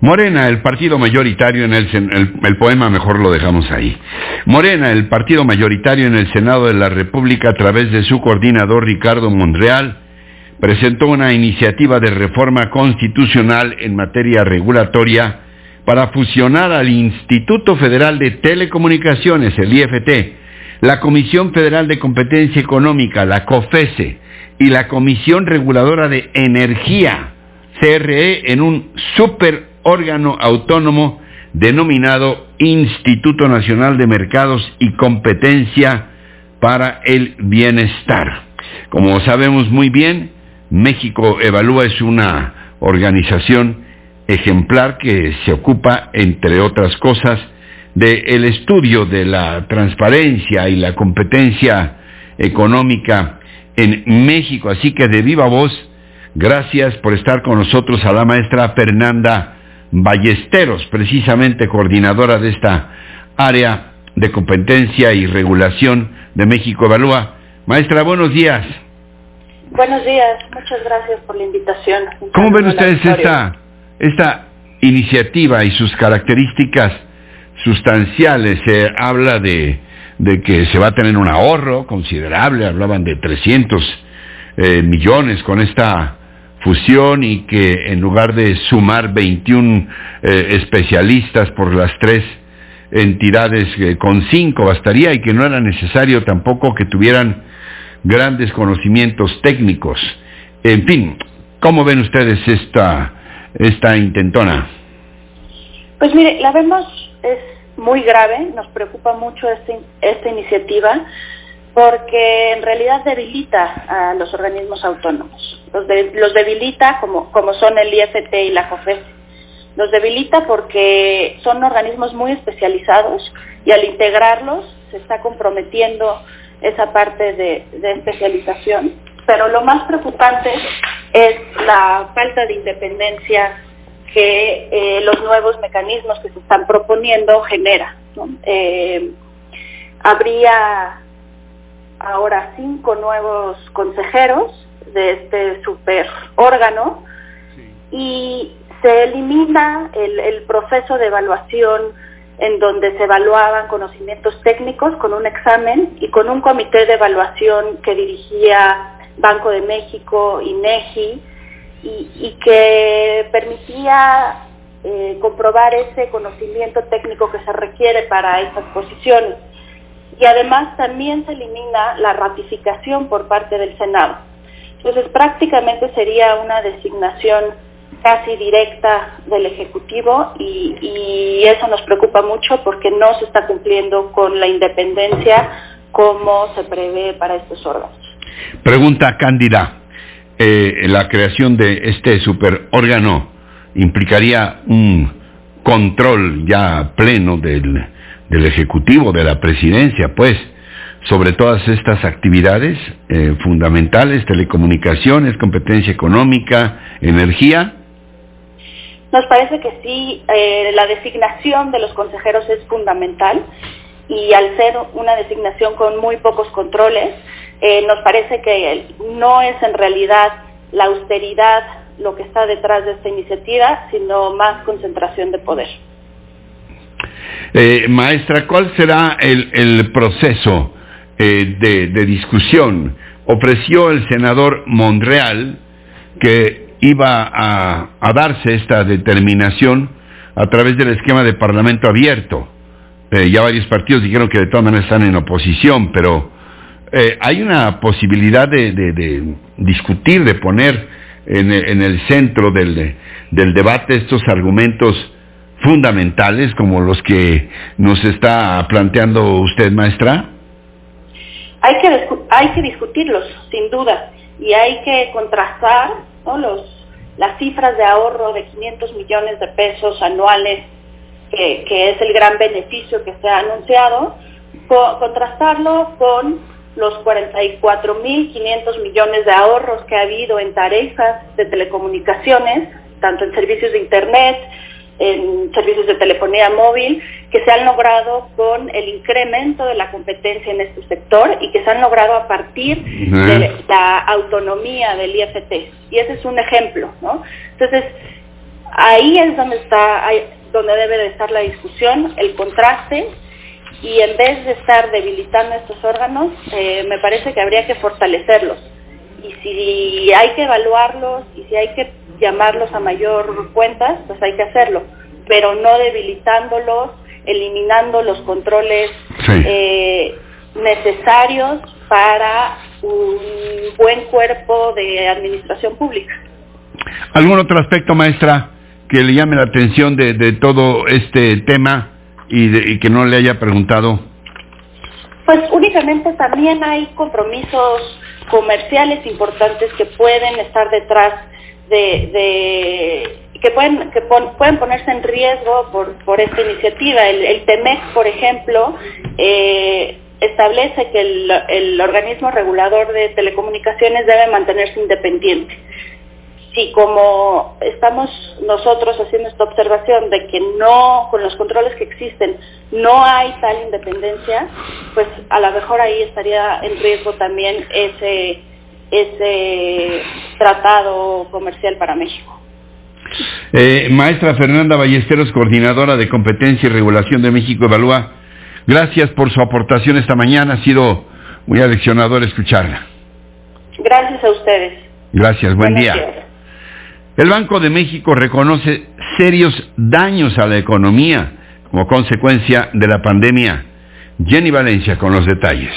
Morena, el partido mayoritario en el, el, el, poema mejor lo dejamos ahí. Morena, el partido mayoritario en el Senado de la República a través de su coordinador Ricardo Monreal, presentó una iniciativa de reforma constitucional en materia regulatoria para fusionar al Instituto Federal de Telecomunicaciones, el IFT, la Comisión Federal de Competencia Económica, la COFESE, y la Comisión Reguladora de Energía, CRE, en un super órgano autónomo denominado Instituto Nacional de Mercados y Competencia para el Bienestar. Como sabemos muy bien, México Evalúa es una organización ejemplar que se ocupa, entre otras cosas, del estudio de la transparencia y la competencia económica en México. Así que de viva voz, gracias por estar con nosotros a la maestra Fernanda Ballesteros, precisamente coordinadora de esta área de competencia y regulación de México Evalúa. Maestra, buenos días. Buenos días, muchas gracias por la invitación. ¿Cómo ven ustedes esta, esta iniciativa y sus características sustanciales? Se habla de, de, que se va a tener un ahorro considerable, hablaban de 300 eh, millones con esta fusión y que en lugar de sumar 21 eh, especialistas por las tres entidades, eh, con cinco bastaría y que no era necesario tampoco que tuvieran grandes conocimientos técnicos. En fin, ¿cómo ven ustedes esta, esta intentona? Pues mire, la vemos, es muy grave, nos preocupa mucho este, esta iniciativa porque en realidad debilita a los organismos autónomos. Los, debilita como, como son el IFT y la COFES. Los debilita porque son organismos muy especializados y al integrarlos se está comprometiendo esa parte de, especialización. Pero lo más preocupante es la falta de independencia que eh, los nuevos mecanismos que se están proponiendo genera. Eh, habría ahora cinco nuevos consejeros de este super órgano y se elimina el, el, proceso de evaluación en donde se evaluaban conocimientos técnicos con un examen y con un comité de evaluación que dirigía Banco de México, INEGI, y, y que permitía eh, comprobar ese conocimiento técnico que se requiere para esas posiciones y además también se elimina la ratificación por parte del Senado. Entonces prácticamente sería una designación casi directa del Ejecutivo y, eso nos preocupa mucho porque no se está cumpliendo con la independencia como se prevé para estos órganos. Pregunta Cándida, eh, la creación de este superórgano implicaría un control ya pleno del, del Ejecutivo, de la Presidencia, pues, sobre todas estas actividades eh, fundamentales, telecomunicaciones, competencia económica, energía? Nos parece que sí, eh, la designación de los consejeros es fundamental y al ser una designación con muy pocos controles, eh, nos parece que no es en realidad la austeridad lo que está detrás de esta iniciativa, sino más concentración de poder. Eh, maestra, ¿cuál será el, el proceso eh, de, discusión? Ofreció el senador Monreal que iba a, a, darse esta determinación a través del esquema de parlamento abierto. Eh, ya varios partidos dijeron que de todas maneras están en oposición, pero eh, hay una posibilidad de, de, de, discutir, de poner en, en el centro del, del debate estos argumentos fundamentales como los que nos está planteando usted, maestra? Hay que, discutirlos, sin duda, y hay que contrastar. Los, las cifras de ahorro de 500 millones de pesos anuales, que, es el gran beneficio que se ha anunciado, co contrastarlo con los 44.500 millones de ahorros que ha habido en tarifas de telecomunicaciones, tanto en servicios de Internet, en servicios de telefonía móvil que se han logrado con el incremento de la competencia en este sector y que se han logrado a partir de la autonomía del IFT. Y ese es un ejemplo, ¿no? Entonces, Ahí es donde está, donde debe de estar la discusión, el contraste, y en vez de estar debilitando estos órganos, eh, me parece que habría que fortalecerlos. Y si hay que evaluarlos y si hay que llamarlos a mayor cuentas, pues hay que hacerlo, pero no debilitándolos, eliminando los controles eh, necesarios para un buen cuerpo de administración pública. ¿Algún otro aspecto, maestra, que le llame la atención de, todo este tema y, que no le haya preguntado? Pues únicamente también hay compromisos comerciales importantes que pueden estar detrás de, que pueden que pueden ponerse en riesgo por, por esta iniciativa. El, el TEMEC, por ejemplo, eh, establece que el, el organismo regulador de telecomunicaciones debe mantenerse independiente si como estamos nosotros haciendo esta observación de que no, con los controles que existen, no hay tal independencia, pues a lo mejor ahí estaría en riesgo también ese, ese tratado comercial para México. Eh, maestra Fernanda Ballesteros, coordinadora de competencia y regulación de México Evalúa, gracias por su aportación esta mañana, ha sido muy aleccionador escucharla. Gracias a ustedes. Gracias, buen día. El Banco de México reconoce serios daños a la economía como consecuencia de la pandemia. Jenny Valencia con los detalles.